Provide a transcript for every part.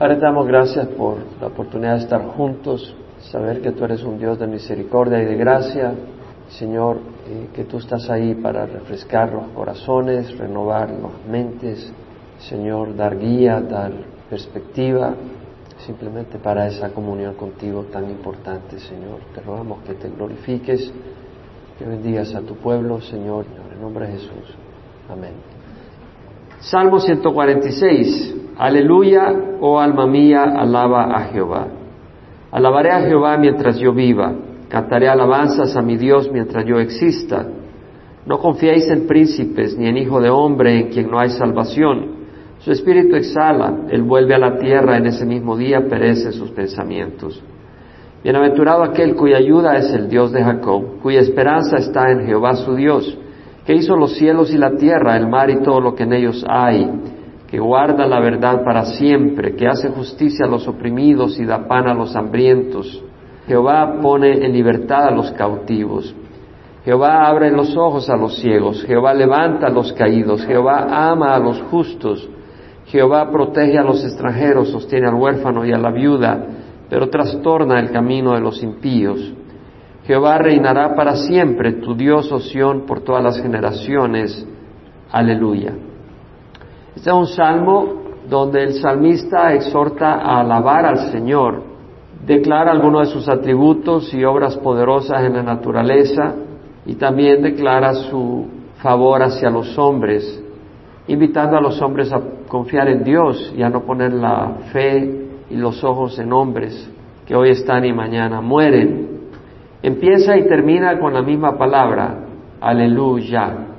Padre, damos gracias por la oportunidad de estar juntos, saber que tú eres un Dios de misericordia y de gracia. Señor, que tú estás ahí para refrescar los corazones, renovar las mentes, Señor, dar guía, dar perspectiva, simplemente para esa comunión contigo tan importante, Señor. Te rogamos que te glorifiques, que bendigas a tu pueblo, Señor, en el nombre de Jesús. Amén. Salmo 146. Aleluya, oh alma mía, alaba a Jehová. Alabaré a Jehová mientras yo viva, cantaré alabanzas a mi Dios mientras yo exista. No confiéis en príncipes ni en hijo de hombre en quien no hay salvación. Su espíritu exhala, él vuelve a la tierra, en ese mismo día perecen sus pensamientos. Bienaventurado aquel cuya ayuda es el Dios de Jacob, cuya esperanza está en Jehová su Dios, que hizo los cielos y la tierra, el mar y todo lo que en ellos hay que guarda la verdad para siempre, que hace justicia a los oprimidos y da pan a los hambrientos. Jehová pone en libertad a los cautivos. Jehová abre los ojos a los ciegos. Jehová levanta a los caídos. Jehová ama a los justos. Jehová protege a los extranjeros, sostiene al huérfano y a la viuda, pero trastorna el camino de los impíos. Jehová reinará para siempre, tu Dios, oh por todas las generaciones. Aleluya. Este es un salmo donde el salmista exhorta a alabar al Señor, declara algunos de sus atributos y obras poderosas en la naturaleza y también declara su favor hacia los hombres, invitando a los hombres a confiar en Dios y a no poner la fe y los ojos en hombres que hoy están y mañana mueren. Empieza y termina con la misma palabra, aleluya.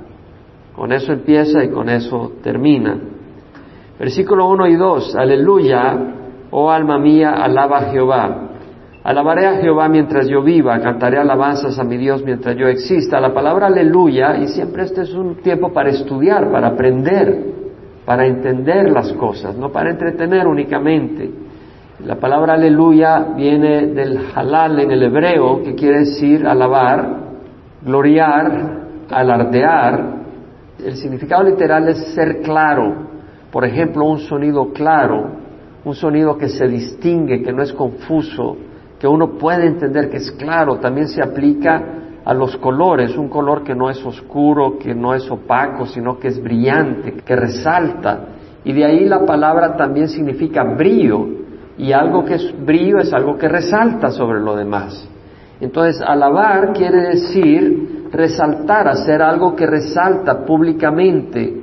Con eso empieza y con eso termina. Versículo 1 y 2, aleluya, oh alma mía, alaba a Jehová. Alabaré a Jehová mientras yo viva, cantaré alabanzas a mi Dios mientras yo exista. La palabra aleluya, y siempre este es un tiempo para estudiar, para aprender, para entender las cosas, no para entretener únicamente. La palabra aleluya viene del halal en el hebreo, que quiere decir alabar, gloriar, alardear. El significado literal es ser claro, por ejemplo, un sonido claro, un sonido que se distingue, que no es confuso, que uno puede entender que es claro, también se aplica a los colores, un color que no es oscuro, que no es opaco, sino que es brillante, que resalta. Y de ahí la palabra también significa brillo, y algo que es brillo es algo que resalta sobre lo demás. Entonces, alabar quiere decir resaltar, hacer algo que resalta públicamente,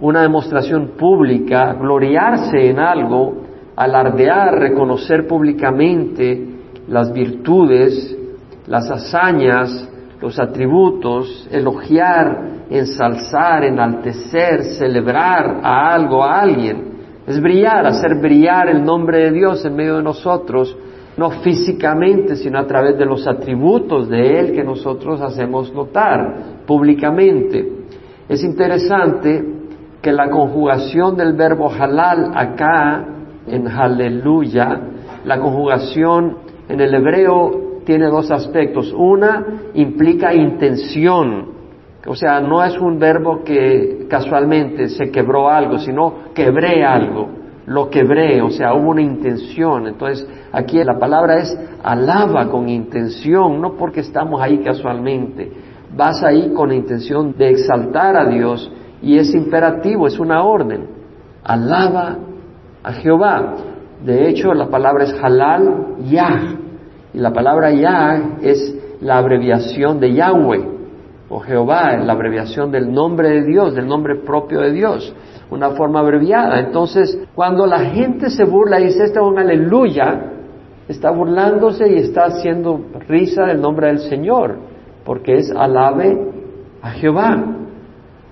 una demostración pública, gloriarse en algo, alardear, reconocer públicamente las virtudes, las hazañas, los atributos, elogiar, ensalzar, enaltecer, celebrar a algo, a alguien. Es brillar, hacer brillar el nombre de Dios en medio de nosotros, no físicamente, sino a través de los atributos de Él que nosotros hacemos notar públicamente. Es interesante que la conjugación del verbo halal acá en aleluya, la conjugación en el hebreo tiene dos aspectos. Una implica intención, o sea, no es un verbo que casualmente se quebró algo, sino quebré algo, lo quebré, o sea, hubo una intención. Entonces, aquí la palabra es alaba con intención, no porque estamos ahí casualmente. Vas ahí con la intención de exaltar a Dios y es imperativo, es una orden. Alaba a Jehová. De hecho, la palabra es halal Yah. Y la palabra Yah es la abreviación de Yahweh o Jehová, la abreviación del nombre de Dios, del nombre propio de Dios, una forma abreviada. Entonces, cuando la gente se burla y dice, este es un aleluya, está burlándose y está haciendo risa del nombre del Señor, porque es alabe a Jehová.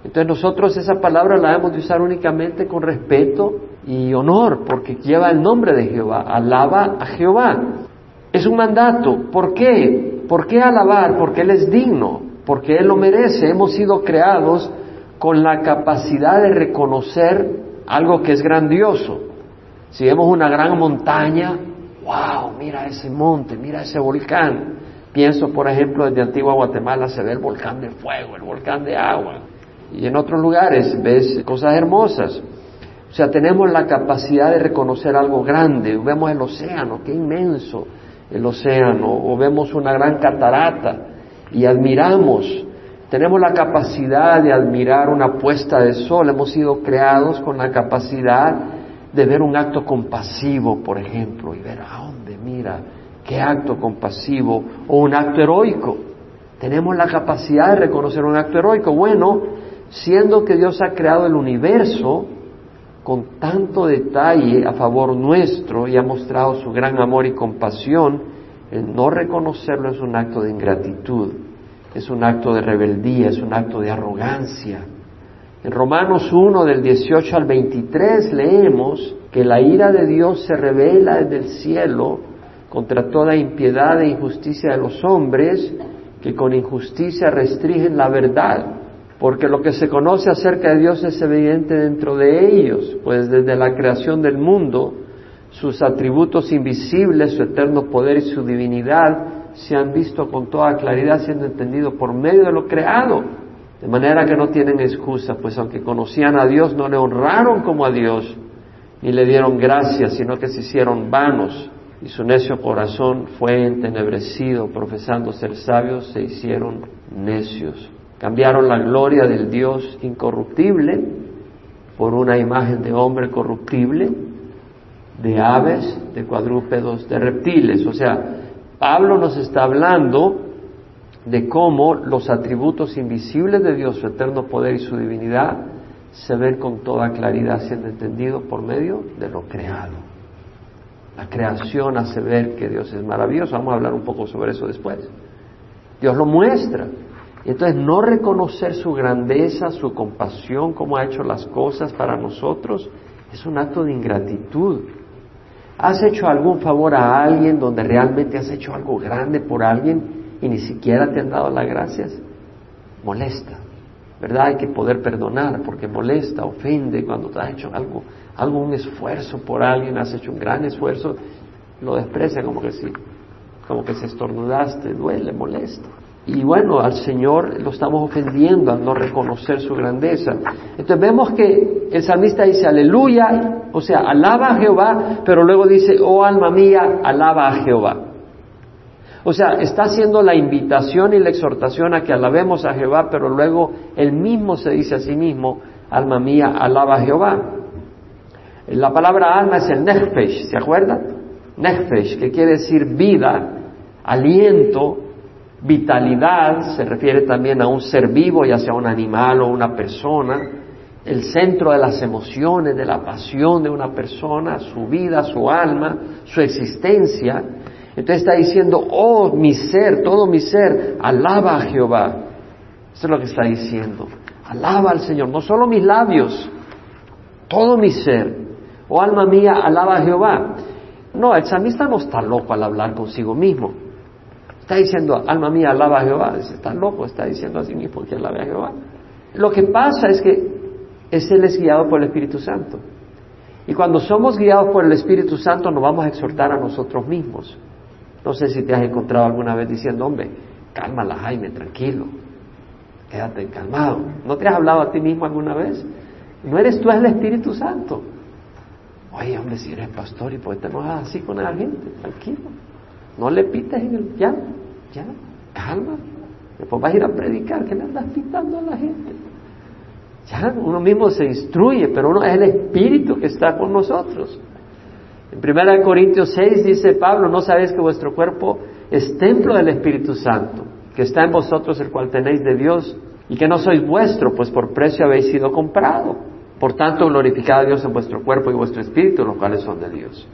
Entonces nosotros esa palabra la debemos de usar únicamente con respeto y honor, porque lleva el nombre de Jehová, alaba a Jehová. Es un mandato. ¿Por qué? ¿Por qué alabar? Porque Él es digno, porque Él lo merece. Hemos sido creados con la capacidad de reconocer algo que es grandioso. Si vemos una gran montaña, wow, mira ese monte, mira ese volcán. Pienso, por ejemplo, desde Antigua Guatemala se ve el volcán de fuego, el volcán de agua y en otros lugares ves cosas hermosas. O sea, tenemos la capacidad de reconocer algo grande. Vemos el océano, qué inmenso el océano, o vemos una gran catarata y admiramos. Tenemos la capacidad de admirar una puesta de sol. Hemos sido creados con la capacidad de ver un acto compasivo, por ejemplo, y ver a dónde mira, qué acto compasivo, o un acto heroico. Tenemos la capacidad de reconocer un acto heroico. Bueno, siendo que Dios ha creado el universo con tanto detalle a favor nuestro y ha mostrado su gran amor y compasión, el no reconocerlo es un acto de ingratitud, es un acto de rebeldía, es un acto de arrogancia. En Romanos 1 del 18 al 23 leemos que la ira de Dios se revela desde el cielo contra toda impiedad e injusticia de los hombres que con injusticia restringen la verdad, porque lo que se conoce acerca de Dios es evidente dentro de ellos, pues desde la creación del mundo, sus atributos invisibles, su eterno poder y su divinidad se han visto con toda claridad siendo entendido por medio de lo creado, de manera que no tienen excusa, pues aunque conocían a Dios, no le honraron como a Dios, ni le dieron gracias, sino que se hicieron vanos y su necio corazón fue entenebrecido, profesando ser sabios, se hicieron necios. Cambiaron la gloria del Dios incorruptible por una imagen de hombre corruptible, de aves, de cuadrúpedos, de reptiles. O sea, Pablo nos está hablando de cómo los atributos invisibles de Dios, su eterno poder y su divinidad, se ven con toda claridad siendo entendido por medio de lo creado. La creación hace ver que Dios es maravilloso. Vamos a hablar un poco sobre eso después. Dios lo muestra. Y entonces no reconocer su grandeza, su compasión, cómo ha hecho las cosas para nosotros, es un acto de ingratitud. ¿Has hecho algún favor a alguien donde realmente has hecho algo grande por alguien y ni siquiera te han dado las gracias? Molesta. ¿Verdad? Hay que poder perdonar porque molesta, ofende cuando te has hecho algo algo, un esfuerzo por alguien, has hecho un gran esfuerzo, lo desprecia como que si, como que se estornudaste, duele, molesta. Y bueno, al Señor lo estamos ofendiendo al no reconocer su grandeza. Entonces vemos que el salmista dice aleluya, o sea, alaba a Jehová, pero luego dice, oh alma mía, alaba a Jehová. O sea, está haciendo la invitación y la exhortación a que alabemos a Jehová, pero luego él mismo se dice a sí mismo, alma mía, alaba a Jehová. La palabra alma es el nefesh, ¿se acuerdan? Nefesh, que quiere decir vida, aliento, vitalidad, se refiere también a un ser vivo, ya sea un animal o una persona, el centro de las emociones, de la pasión de una persona, su vida, su alma, su existencia. Entonces está diciendo, oh mi ser, todo mi ser, alaba a Jehová. Eso es lo que está diciendo. Alaba al Señor, no solo mis labios, todo mi ser. Oh alma mía, alaba a Jehová. No, el salmista no está loco al hablar consigo mismo. Está diciendo, alma mía, alaba a Jehová. Está loco, está diciendo a sí mismo que alabe a Jehová. Lo que pasa es que él es guiado por el Espíritu Santo. Y cuando somos guiados por el Espíritu Santo nos vamos a exhortar a nosotros mismos. No sé si te has encontrado alguna vez diciendo, hombre, cálmala Jaime, tranquilo, quédate calmado. ¿No te has hablado a ti mismo alguna vez? No eres tú, es el Espíritu Santo. Oye, hombre, si eres pastor y qué te enojas así con la gente, tranquilo. No le pites en el ya, ya, calma. Después vas a ir a predicar, ¿qué le andas pitando a la gente? Ya, uno mismo se instruye, pero uno es el Espíritu que está con nosotros. En 1 Corintios 6 dice Pablo, no sabéis que vuestro cuerpo es templo del Espíritu Santo, que está en vosotros, el cual tenéis de Dios, y que no sois vuestro, pues por precio habéis sido comprado. Por tanto, glorificad a Dios en vuestro cuerpo y vuestro espíritu, los cuales son de Dios.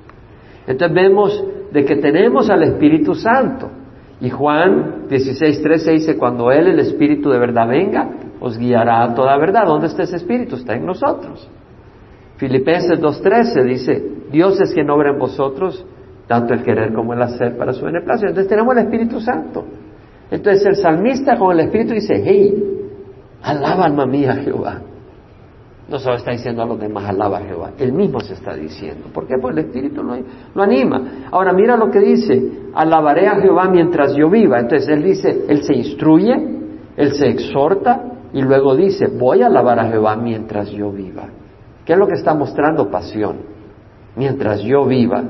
Entonces vemos de que tenemos al Espíritu Santo. Y Juan 16.13 dice, cuando Él, el Espíritu de verdad venga, os guiará a toda verdad. ¿Dónde está ese Espíritu? Está en nosotros. Filipenses 2.13 dice, Dios es quien obra en vosotros, tanto el querer como el hacer para su beneplácito. Entonces tenemos el Espíritu Santo. Entonces el salmista con el Espíritu dice, hey, alaba alma mía Jehová. No solo está diciendo a los demás, alaba a Jehová. Él mismo se está diciendo. ¿Por qué? Pues el Espíritu lo, lo, anima. Ahora mira lo que dice, alabaré a Jehová mientras yo viva. Entonces él dice, él se instruye, él se exhorta y luego dice, voy a alabar a Jehová mientras yo viva. ¿Qué es lo que está mostrando pasión? Mientras yo viva.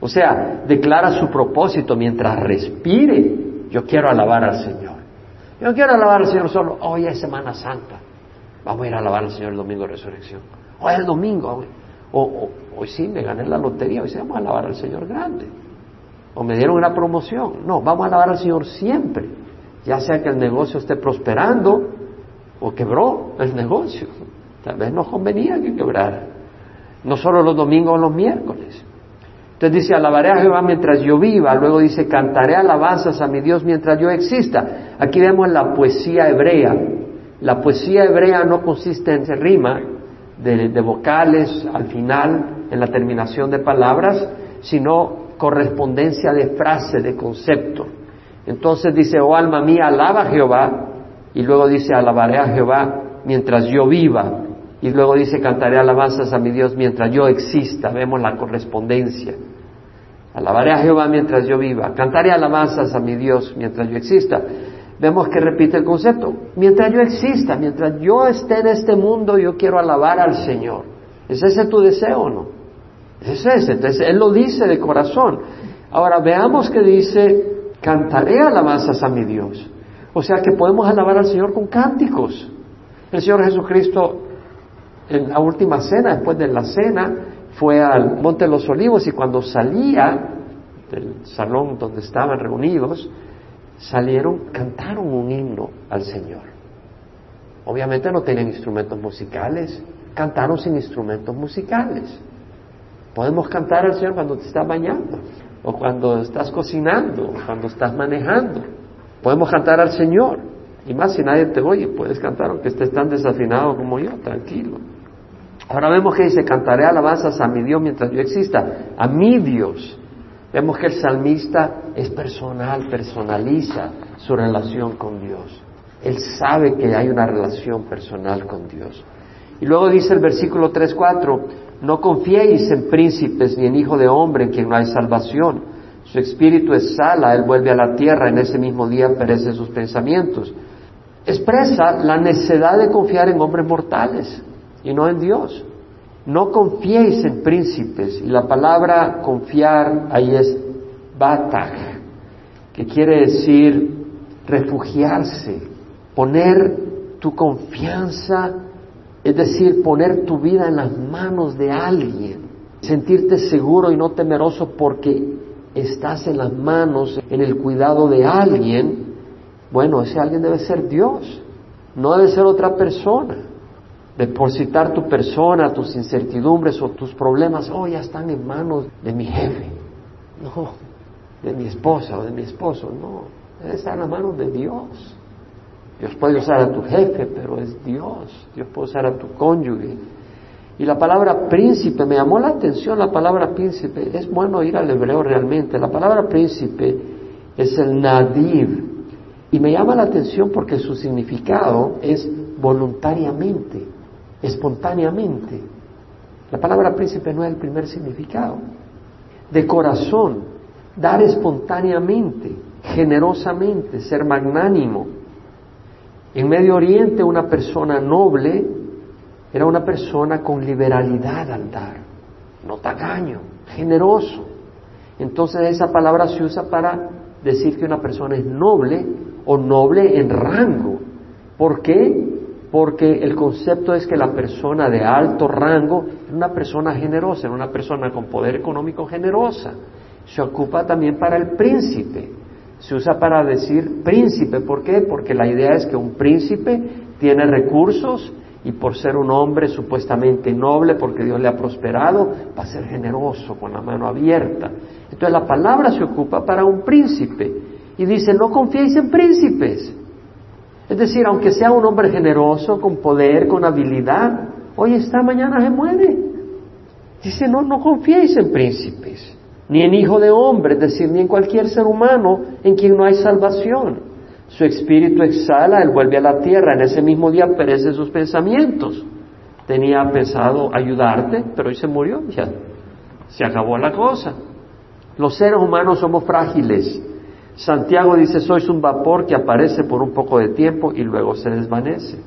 O sea, declara su propósito mientras respire. Yo quiero alabar al Señor. Yo no quiero alabar al Señor solo, hoy es Semana Santa. Vamos a ir a alabar al Señor el domingo de resurrección. Hoy es el domingo. O, hoy sí, me gané la lotería, hoy sí vamos a alabar al Señor grande. O me dieron una promoción. No, vamos a alabar al Señor siempre. Ya sea que el negocio esté prosperando o quebró el negocio. Tal vez nos convenía que quebrara. No solo los domingos o los miércoles. Entonces dice, alabaré a Jehová mientras yo viva. Luego dice, cantaré alabanzas a mi Dios mientras yo exista. Aquí vemos la poesía hebrea. La poesía hebrea no consiste en rima de, vocales al final, en la terminación de palabras, sino correspondencia de frase, de concepto. Entonces dice, oh alma mía, alaba a Jehová. Y luego dice, alabaré a Jehová mientras yo viva. Y luego dice, cantaré alabanzas a mi Dios mientras yo exista. Vemos la correspondencia. Alabaré a Jehová mientras yo viva. Cantaré alabanzas a mi Dios mientras yo exista. Vemos que repite el concepto. Mientras yo exista, mientras yo esté en este mundo, yo quiero alabar al Señor. ¿Es ese tu deseo o no? Es ese. Entonces, Él lo dice de corazón. Ahora veamos que dice, cantaré alabanzas a mi Dios. O sea que podemos alabar al Señor con cánticos. El Señor Jesucristo en la última cena, después de la cena, fue al Monte de los Olivos y cuando salía del salón donde estaban reunidos, salieron, cantaron un himno al Señor. Obviamente no tenían instrumentos musicales, cantaron sin instrumentos musicales. Podemos cantar al Señor cuando te estás bañando, o cuando estás cocinando, o cuando estás manejando. Podemos cantar al Señor. Y más si nadie te oye, puedes cantar aunque estés tan desafinado como yo, tranquilo. Ahora vemos que dice, cantaré alabanzas a mi Dios mientras yo exista, a mi Dios. Vemos que el salmista es personal, personaliza su relación con Dios. Él sabe que hay una relación personal con Dios. Y luego dice el versículo 3-4, no confiéis en príncipes ni en hijo de hombre en quien no hay salvación. Su espíritu es sala, él vuelve a la tierra, en ese mismo día perecen sus pensamientos. Expresa la necesidad de confiar en hombres mortales y no en Dios. No confiéis en príncipes. Y la palabra confiar ahí es batag, que quiere decir refugiarse, poner tu confianza, es decir, poner tu vida en las manos de alguien, sentirte seguro y no temeroso porque estás en las manos, en el cuidado de alguien. Bueno, ese alguien debe ser Dios, no debe ser otra persona. Depositar tu persona, tus incertidumbres o tus problemas, oh, ya están en manos de mi jefe, no, de mi esposa o de mi esposo, no, está en las manos de Dios. Dios puede usar a tu jefe, pero es Dios, Dios puede usar a tu cónyuge. Y la palabra príncipe, me llamó la atención la palabra príncipe, es bueno ir al hebreo realmente, la palabra príncipe es el nadiv, y me llama la atención porque su significado es voluntariamente espontáneamente. La palabra príncipe no es el primer significado. De corazón, dar espontáneamente, generosamente, ser magnánimo. En Medio Oriente una persona noble era una persona con liberalidad al dar, no tacaño, generoso. Entonces esa palabra se usa para decir que una persona es noble o noble en rango. ¿Por qué? porque el concepto es que la persona de alto rango es una persona generosa, es una persona con poder económico generosa. Se ocupa también para el príncipe. Se usa para decir príncipe. ¿Por qué? Porque la idea es que un príncipe tiene recursos y por ser un hombre supuestamente noble, porque Dios le ha prosperado, va a ser generoso, con la mano abierta. Entonces la palabra se ocupa para un príncipe. Y dice, no confiéis en príncipes. Es decir, aunque sea un hombre generoso, con poder, con habilidad, hoy está, mañana se muere. Dice, no, no confiéis en príncipes, ni en hijo de hombre, es decir, ni en cualquier ser humano en quien no hay salvación. Su espíritu exhala, él vuelve a la tierra, en ese mismo día perecen sus pensamientos. Tenía pensado ayudarte, pero hoy se murió, ya se acabó la cosa. Los seres humanos somos frágiles, Santiago dice, sois un vapor que aparece por un poco de tiempo y luego se desvanece.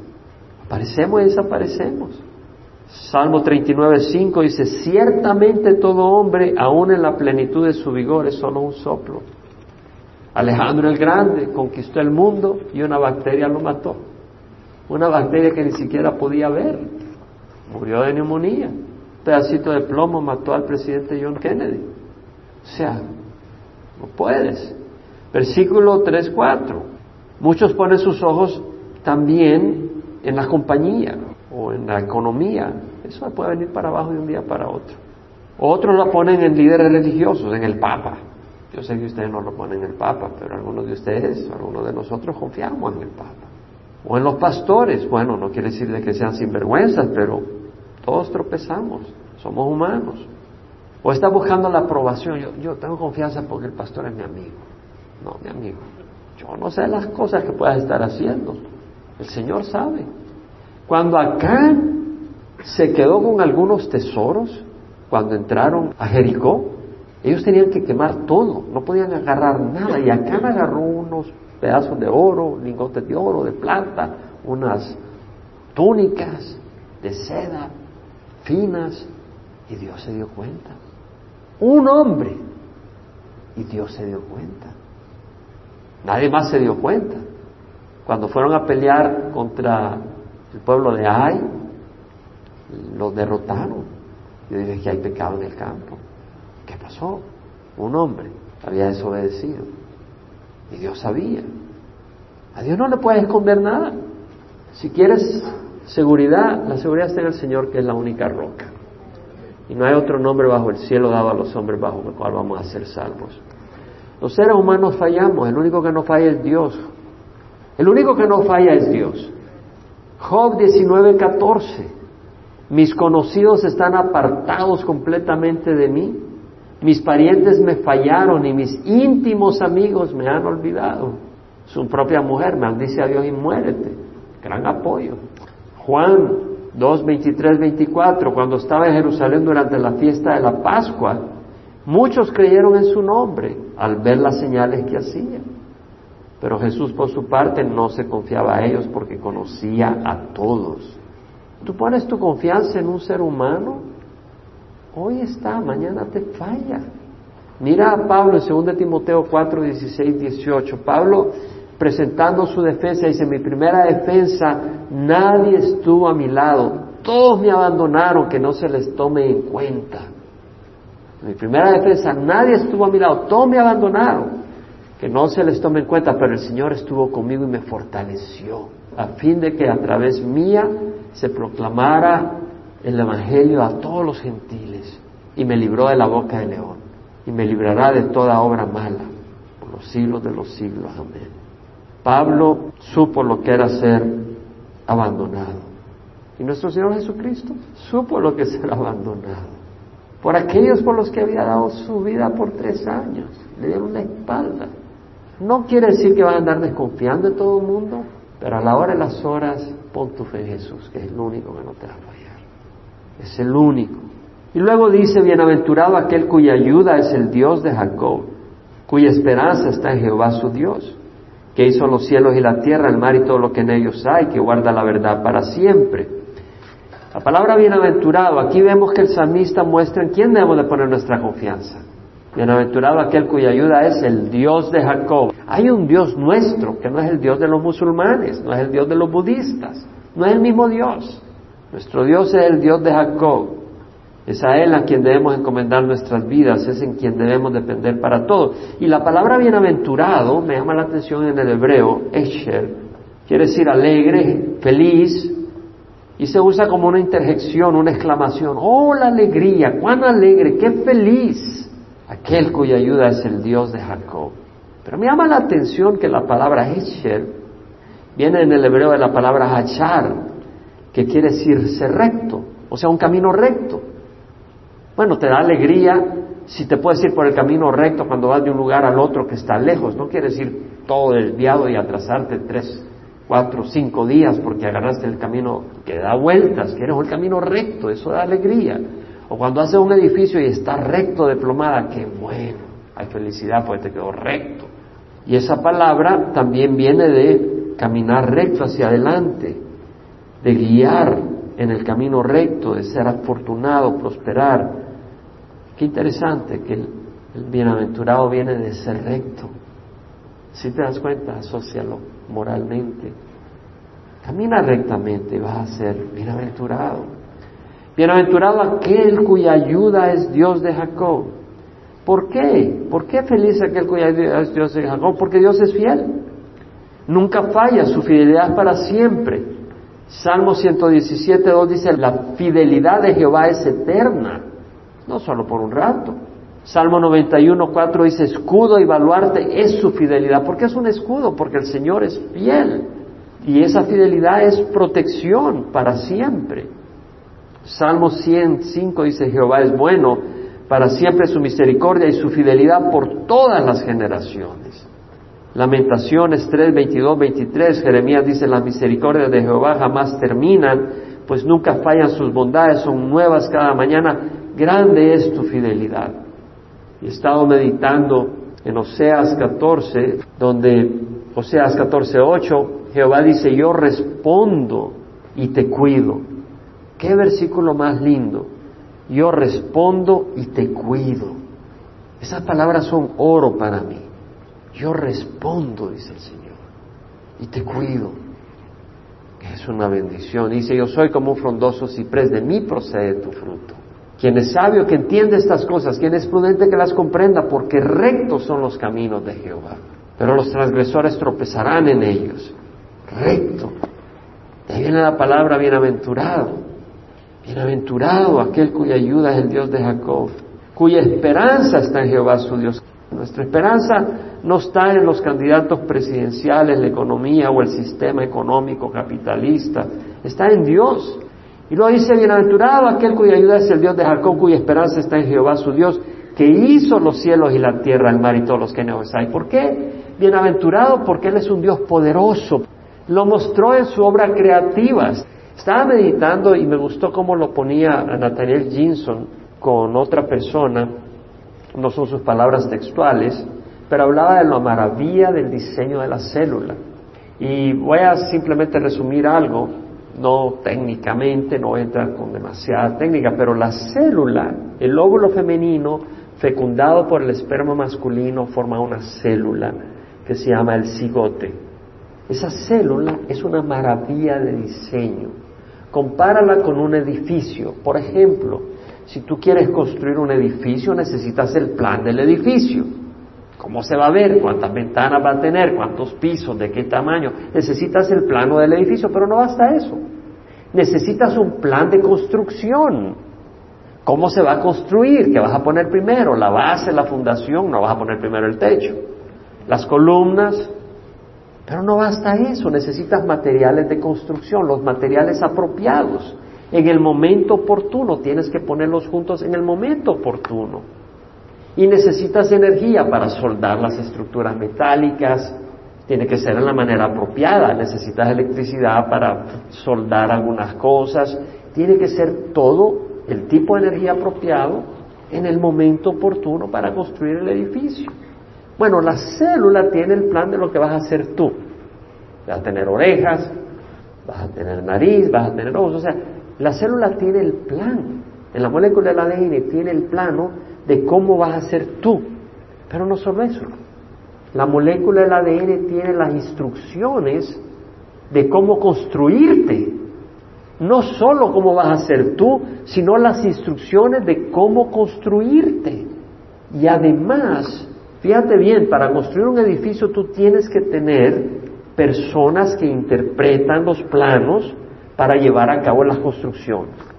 Aparecemos y desaparecemos. Salmo 39, 5 dice, ciertamente todo hombre, aún en la plenitud de su vigor, es solo un soplo. Alejandro el Grande conquistó el mundo y una bacteria lo mató. Una bacteria que ni siquiera podía ver. Murió de neumonía. Un pedacito de plomo mató al presidente John Kennedy. O sea, no puedes. Versículo 3, 4. Muchos ponen sus ojos también en la compañía o en la economía. Eso puede venir para abajo de un día para otro. Otros lo ponen en líderes religiosos, en el Papa. Yo sé que ustedes no lo ponen en el Papa, pero algunos de ustedes, algunos de nosotros confiamos en el Papa. O en los pastores. Bueno, no quiere decir de que sean sinvergüenzas, pero todos tropezamos, somos humanos. O está buscando la aprobación. Yo tengo confianza porque el pastor es mi amigo. No, mi amigo. Yo no sé las cosas que puedas estar haciendo. El Señor sabe. Cuando acá se quedó con algunos tesoros, cuando entraron a Jericó, ellos tenían que quemar todo, no podían agarrar nada. Y acá me agarró unos pedazos de oro, lingotes de oro, de plata, unas túnicas de seda finas. Y Dios se dio cuenta. Un hombre. Y Dios se dio cuenta. Nadie más se dio cuenta. Cuando fueron a pelear contra el pueblo de Ai, los derrotaron. Yo dije que hay pecado en el campo. ¿Qué pasó? Un hombre había desobedecido. Y Dios sabía. A Dios no le puedes esconder nada. Si quieres seguridad, la seguridad está en el Señor, que es la única roca. Y no hay otro nombre bajo el cielo dado a los hombres bajo el cual vamos a ser salvos. Los seres humanos fallamos, el único que no falla es Dios. El único que no falla es Dios. Job 19:14. Mis conocidos están apartados completamente de mí. Mis parientes me fallaron y mis íntimos amigos me han olvidado. Su propia mujer maldice a Dios y muérete. Gran apoyo. Juan 2, 23, 24, cuando estaba en Jerusalén durante la fiesta de la Pascua, muchos creyeron en su nombre al ver las señales que hacía. Pero Jesús por su parte no se confiaba a ellos porque conocía a todos. Tú pones tu confianza en un ser humano, hoy está, mañana te falla. Mira a Pablo en 2 Timoteo 4, 16, 18. Pablo presentando su defensa dice, mi primera defensa, nadie estuvo a mi lado, todos me abandonaron, que no se les tome en cuenta. Mi primera defensa, nadie estuvo a mi lado, todos me abandonaron, que no se les tome en cuenta, pero el Señor estuvo conmigo y me fortaleció, a fin de que a través mía se proclamara el Evangelio a todos los gentiles, y me libró de la boca del león, y me librará de toda obra mala, por los siglos de los siglos. Amén. Pablo supo lo que era ser abandonado. Y nuestro Señor Jesucristo supo lo que es ser abandonado. Por aquellos por los que había dado su vida por tres años. Le dieron la espalda. No quiere decir que van a andar desconfiando de todo el mundo, pero a la hora de las horas pon tu fe en Jesús, que es el único que no te va a fallar. Es el único. Y luego dice, bienaventurado aquel cuya ayuda es el Dios de Jacob, cuya esperanza está en Jehová su Dios que hizo los cielos y la tierra, el mar y todo lo que en ellos hay, que guarda la verdad para siempre. La palabra bienaventurado, aquí vemos que el salmista muestra en quién debemos de poner nuestra confianza. Bienaventurado aquel cuya ayuda es el Dios de Jacob. Hay un Dios nuestro, que no es el Dios de los musulmanes, no es el Dios de los budistas, no es el mismo Dios. Nuestro Dios es el Dios de Jacob. Es a Él a quien debemos encomendar nuestras vidas, es en quien debemos depender para todo. Y la palabra bienaventurado me llama la atención en el hebreo, Esher, quiere decir alegre, feliz, y se usa como una interjección, una exclamación. ¡Oh, la alegría! ¡Cuán alegre! ¡Qué feliz! Aquel cuya ayuda es el Dios de Jacob. Pero me llama la atención que la palabra Esher viene en el hebreo de la palabra Hachar, que quiere decir recto, o sea, un camino recto. Bueno, te da alegría si te puedes ir por el camino recto cuando vas de un lugar al otro que está lejos. No quieres ir todo desviado y atrasarte tres, cuatro, cinco días porque agarraste el camino que da vueltas, quieres el camino recto, eso da alegría. O cuando haces un edificio y está recto de plomada, qué bueno, hay felicidad porque te quedó recto. Y esa palabra también viene de caminar recto hacia adelante, de guiar en el camino recto, de ser afortunado, prosperar. Qué interesante que el, bienaventurado viene de ser recto. Si te das cuenta, asócialo moralmente. Camina rectamente y vas a ser bienaventurado. Bienaventurado aquel cuya ayuda es Dios de Jacob. ¿Por qué? ¿Por qué feliz aquel cuya ayuda es Dios de Jacob? Porque Dios es fiel. Nunca falla, su fidelidad para siempre. Salmo 117, 2 dice, la fidelidad de Jehová es eterna, no solo por un rato. Salmo 91, 4 dice, escudo y baluarte es su fidelidad. ¿Por qué es un escudo? Porque el Señor es fiel. Y esa fidelidad es protección para siempre. Salmo 105 dice, Jehová es bueno, para siempre su misericordia y su fidelidad por todas las generaciones. Lamentaciones 3, 22, 23, Jeremías dice, las misericordias de Jehová jamás terminan, pues nunca fallan sus bondades, son nuevas cada mañana, grande es tu fidelidad. He estado meditando en Oseas 14, donde Oseas 14, 8, Jehová dice, yo respondo y te cuido. Qué versículo más lindo. Yo respondo y te cuido. Esas palabras son oro para mí. Yo respondo, dice el Señor, y te cuido. Es una bendición. Dice, yo soy como un frondoso ciprés, de mí procede tu fruto. Quien es sabio que entiende estas cosas, quien es prudente que las comprenda, porque rectos son los caminos de Jehová. Pero los transgresores tropezarán en ellos. Recto. Ahí viene la palabra bienaventurado. Bienaventurado aquel cuya ayuda es el Dios de Jacob, cuya esperanza está en Jehová su Dios. Nuestra esperanza no está en los candidatos presidenciales, la economía o el sistema económico capitalista, está en Dios. Y luego dice, bienaventurado aquel cuya ayuda es el Dios de Jacob, cuya esperanza está en Jehová su Dios, que hizo los cielos y la tierra, el mar y todos los que en ellos hay. ¿Por qué? Bienaventurado porque Él es un Dios poderoso. Lo mostró en su obra creativa. Estaba meditando y me gustó cómo lo ponía a Nathaniel Ginson con otra persona, no son sus palabras textuales, pero hablaba de la maravilla del diseño de la célula. Y voy a simplemente resumir algo, no técnicamente, no entra con demasiada técnica, pero la célula, el óvulo femenino fecundado por el esperma masculino forma una célula que se llama el cigote. Esa célula es una maravilla de diseño. Compárala con un edificio. Por ejemplo, si tú quieres construir un edificio, necesitas el plan del edificio. ¿Cómo se va a ver? ¿Cuántas ventanas va a tener? ¿Cuántos pisos? ¿De qué tamaño? Necesitas el plano del edificio, pero no basta eso. Necesitas un plan de construcción. ¿Cómo se va a construir? ¿Qué vas a poner primero? La base, la fundación, no vas a poner primero el techo. Las columnas, pero no basta eso, necesitas materiales de construcción, los materiales apropiados. En el momento oportuno, tienes que ponerlos juntos en el momento oportuno. Y necesitas energía para soldar las estructuras metálicas, tiene que ser en la manera apropiada, necesitas electricidad para soldar algunas cosas, tiene que ser todo el tipo de energía apropiado en el momento oportuno para construir el edificio. Bueno, la célula tiene el plan de lo que vas a hacer tú. Vas a tener orejas, vas a tener nariz, vas a tener ojos. O sea, la célula tiene el plan. En la molécula del ADN tiene el plano de cómo vas a ser tú. Pero no solo eso. La molécula del ADN tiene las instrucciones de cómo construirte. No solo cómo vas a ser tú, sino las instrucciones de cómo construirte. Y además, fíjate bien, para construir un edificio tú tienes que tener personas que interpretan los planos para llevar a cabo las construcciones.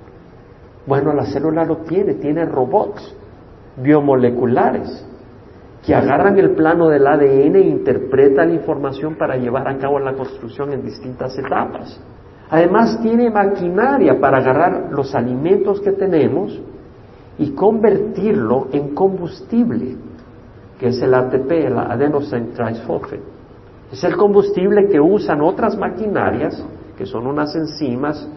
Bueno, la célula lo tiene, tiene robots biomoleculares que agarran el plano del ADN e interpretan la información para llevar a cabo la construcción en distintas etapas. Además tiene maquinaria para agarrar los alimentos que tenemos y convertirlo en combustible, que es el ATP, el adenosine. Es el combustible que usan otras maquinarias, que son unas enzimas,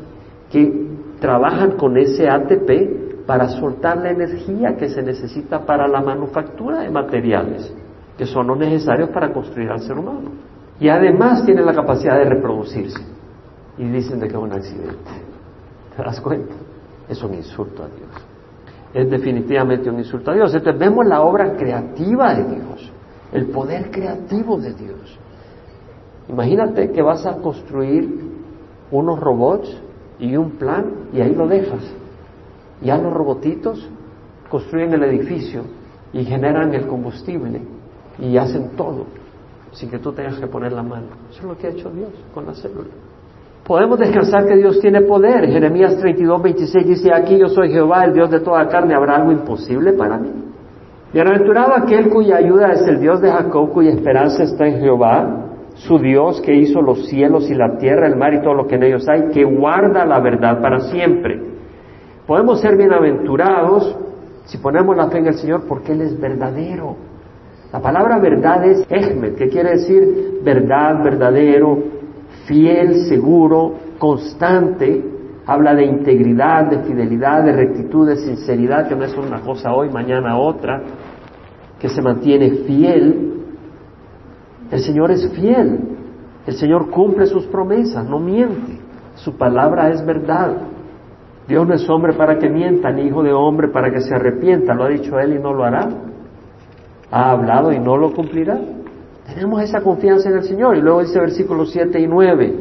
que trabajan con ese ATP para soltar la energía que se necesita para la manufactura de materiales, que son los necesarios para construir al ser humano. Y además tiene la capacidad de reproducirse. Y dicen de que es un accidente. ¿Te das cuenta? Es un insulto a Dios. Es definitivamente un insulto a Dios. Entonces vemos la obra creativa de Dios, el poder creativo de Dios. Imagínate que vas a construir unos robots y un plan y ahí lo dejas. Ya los robotitos construyen el edificio y generan el combustible y hacen todo sin que tú tengas que poner la mano. Eso es lo que ha hecho Dios con la célula. Podemos descansar que Dios tiene poder. Jeremías 32, 26 dice, aquí yo soy Jehová, el Dios de toda carne, ¿habrá algo imposible para mí? Bienaventurado aquel cuya ayuda es el Dios de Jacob, cuya esperanza está en Jehová, su Dios que hizo los cielos y la tierra, el mar y todo lo que en ellos hay, que guarda la verdad para siempre. Podemos ser bienaventurados si ponemos la fe en el Señor porque Él es verdadero. La palabra verdad es ehmed, que quiere decir verdad, verdadero, fiel, seguro, constante. Habla de integridad, de fidelidad, de rectitud, de sinceridad, que no es una cosa hoy, mañana otra, que se mantiene fiel. El Señor es fiel. El Señor cumple sus promesas, no miente. Su palabra es verdad. Dios no es hombre para que mienta, ni hijo de hombre para que se arrepienta. Lo ha dicho Él y no lo hará. Ha hablado y no lo cumplirá. Tenemos esa confianza en el Señor. Y luego dice versículos 7 y 9,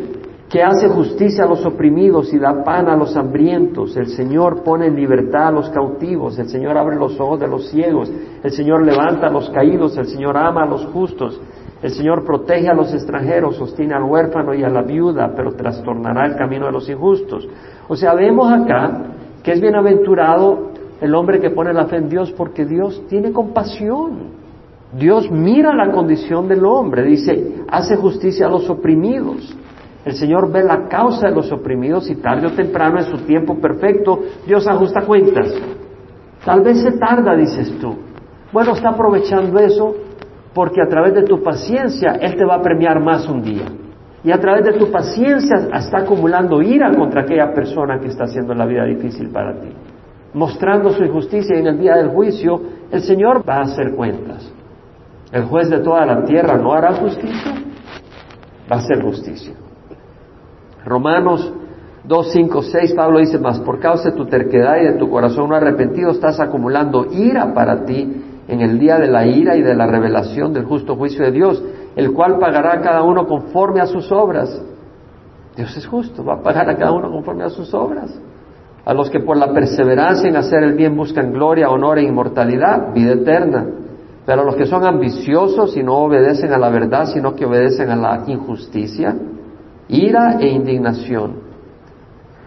que hace justicia a los oprimidos y da pan a los hambrientos. El Señor pone en libertad a los cautivos. El Señor abre los ojos de los ciegos. El Señor levanta a los caídos. El Señor ama a los justos. El Señor protege a los extranjeros, sostiene al huérfano y a la viuda, pero trastornará el camino de los injustos. O sea, vemos acá que es bienaventurado el hombre que pone la fe en Dios porque Dios tiene compasión. Dios mira la condición del hombre, dice, hace justicia a los oprimidos. El Señor ve la causa de los oprimidos y tarde o temprano en su tiempo perfecto Dios ajusta cuentas. Tal vez se tarda, dices tú. Bueno, está aprovechando eso porque a través de tu paciencia Él te va a premiar más un día. Y a través de tu paciencia está acumulando ira contra aquella persona que está haciendo la vida difícil para ti. Mostrando su injusticia y en el día del juicio el Señor va a hacer cuentas. El juez de toda la tierra no hará justicia, va a hacer justicia. Romanos 2, 5, 6, Pablo dice, más por causa de tu terquedad y de tu corazón no arrepentido estás acumulando ira para ti en el día de la ira y de la revelación del justo juicio de Dios, el cual pagará a cada uno conforme a sus obras. Dios es justo, va a pagar a cada uno conforme a sus obras. A los que por la perseverancia en hacer el bien buscan gloria, honor e inmortalidad, vida eterna. Pero a los que son ambiciosos y no obedecen a la verdad, sino que obedecen a la injusticia, ira e indignación.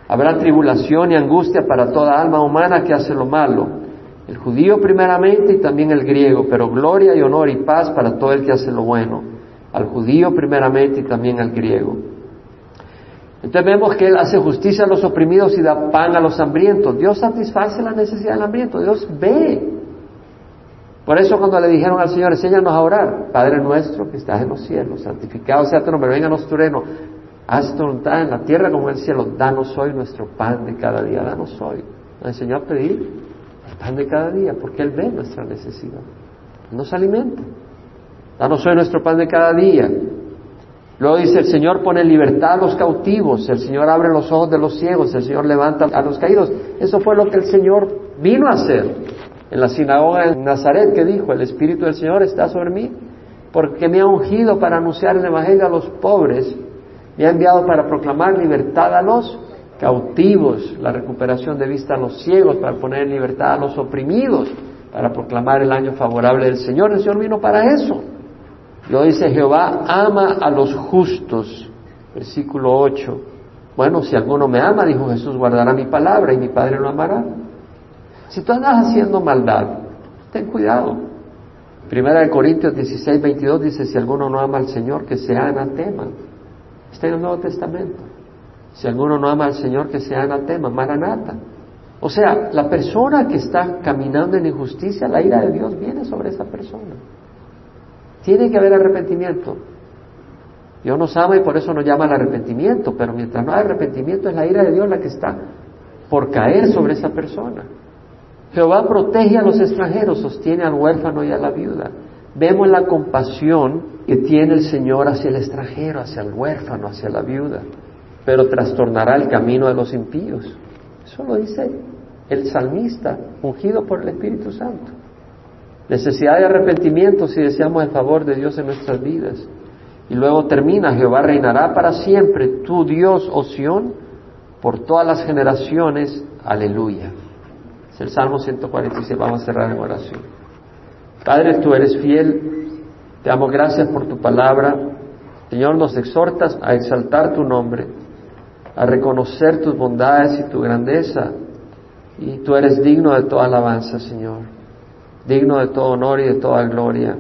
Habrá tribulación y angustia para toda alma humana que hace lo malo el judío primeramente y también el griego, pero gloria y honor y paz para todo el que hace lo bueno. Al judío primeramente y también al griego. Entonces vemos que Él hace justicia a los oprimidos y da pan a los hambrientos. Dios satisface la necesidad del hambriento. Dios ve. Por eso cuando le dijeron al Señor, enséñanos a orar, Padre nuestro que estás en los cielos, santificado sea tu nombre, venga tu reino, haz tu voluntad en la tierra como en el cielo, danos hoy nuestro pan de cada día, danos hoy. Nos enseñó a pedir pan de cada día, porque Él ve nuestra necesidad. Nos alimenta. Danos hoy nuestro pan de cada día. Luego dice, el Señor pone libertad a los cautivos, el Señor abre los ojos de los ciegos, el Señor levanta a los caídos. Eso fue lo que el Señor vino a hacer en la sinagoga en Nazaret, que dijo, el Espíritu del Señor está sobre mí, porque me ha ungido para anunciar el Evangelio a los pobres, me ha enviado para proclamar libertad a los cautivos, la recuperación de vista a los ciegos, para poner en libertad a los oprimidos, para proclamar el año favorable del Señor. El Señor vino para eso. Lo dice Jehová, ama a los justos. Versículo 8. Bueno, si alguno me ama, dijo Jesús, guardará mi palabra y mi Padre lo amará. Si tú andas haciendo maldad, ten cuidado. Primera de Corintios 16, 22 dice, si alguno no ama al Señor, que sea anatema. Está en el Nuevo Testamento. Si alguno no ama al Señor, que sea anatema, maranata. O sea, la persona que está caminando en injusticia, la ira de Dios viene sobre esa persona. Tiene que haber arrepentimiento. Dios nos ama y por eso nos llama al arrepentimiento, pero mientras no hay arrepentimiento es la ira de Dios la que está por caer sobre esa persona. Jehová protege a los extranjeros, sostiene al huérfano y a la viuda. Vemos la compasión que tiene el Señor hacia el extranjero, hacia el huérfano, hacia la viuda pero trastornará el camino de los impíos. Eso lo dice el salmista, ungido por el Espíritu Santo. Necesidad de arrepentimiento si deseamos el favor de Dios en nuestras vidas. Y luego termina, Jehová reinará para siempre, tu Dios, oh Sión, por todas las generaciones. Aleluya. Es el Salmo 146, vamos a cerrar en oración. Padre, tú eres fiel, te damos gracias por tu palabra. Señor, nos exhortas a exaltar tu nombre, a reconocer tus bondades y tu grandeza. Y tú eres digno de toda alabanza, Señor, digno de todo honor y de toda gloria.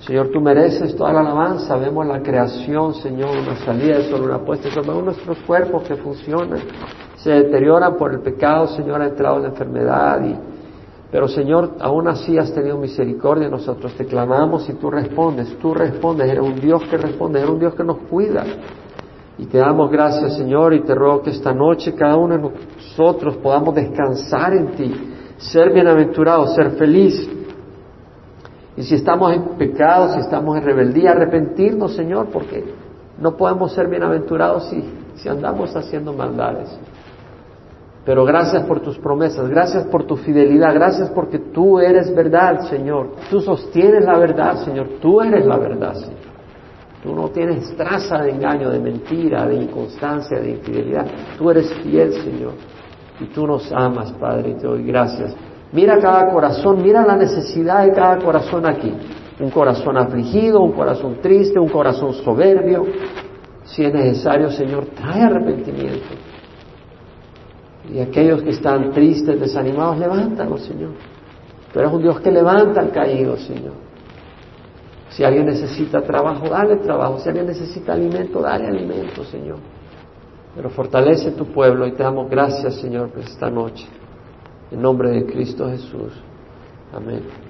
Señor, tú mereces toda la alabanza. Vemos la creación, Señor, una salida sol, una puesta sol. nuestros cuerpos que funcionan, se deterioran por el pecado, Señor, ha entrado la enfermedad. Y, pero, Señor, aún así has tenido misericordia nosotros. Te clamamos y tú respondes. Tú respondes. Eres un Dios que responde. Eres un Dios que nos cuida. Y te damos gracias, Señor, y te ruego que esta noche cada uno de nosotros podamos descansar en ti, ser bienaventurados, ser feliz y si estamos en pecado, si estamos en rebeldía, arrepentirnos, Señor, porque no podemos ser bienaventurados si, si andamos haciendo maldades. Pero gracias por tus promesas, gracias por tu fidelidad, gracias porque tú eres verdad, Señor. Tú sostienes la verdad, Señor. Tú eres la verdad, Señor. Tú no tienes traza de engaño, de mentira, de inconstancia, de infidelidad. Tú eres fiel, Señor. Y tú nos amas, Padre, y te doy gracias. Mira cada corazón, mira la necesidad de cada corazón aquí. Un corazón afligido, un corazón triste, un corazón soberbio. Si es necesario, Señor, trae arrepentimiento. Y aquellos que están tristes, desanimados, levántalos, Señor. Tú eres un Dios que levanta al caído, Señor. Si alguien necesita trabajo, dale trabajo. Si alguien necesita alimento, dale alimento, Señor. Pero fortalece tu pueblo y te damos gracias, Señor, por esta noche. En nombre de Cristo Jesús. Amén.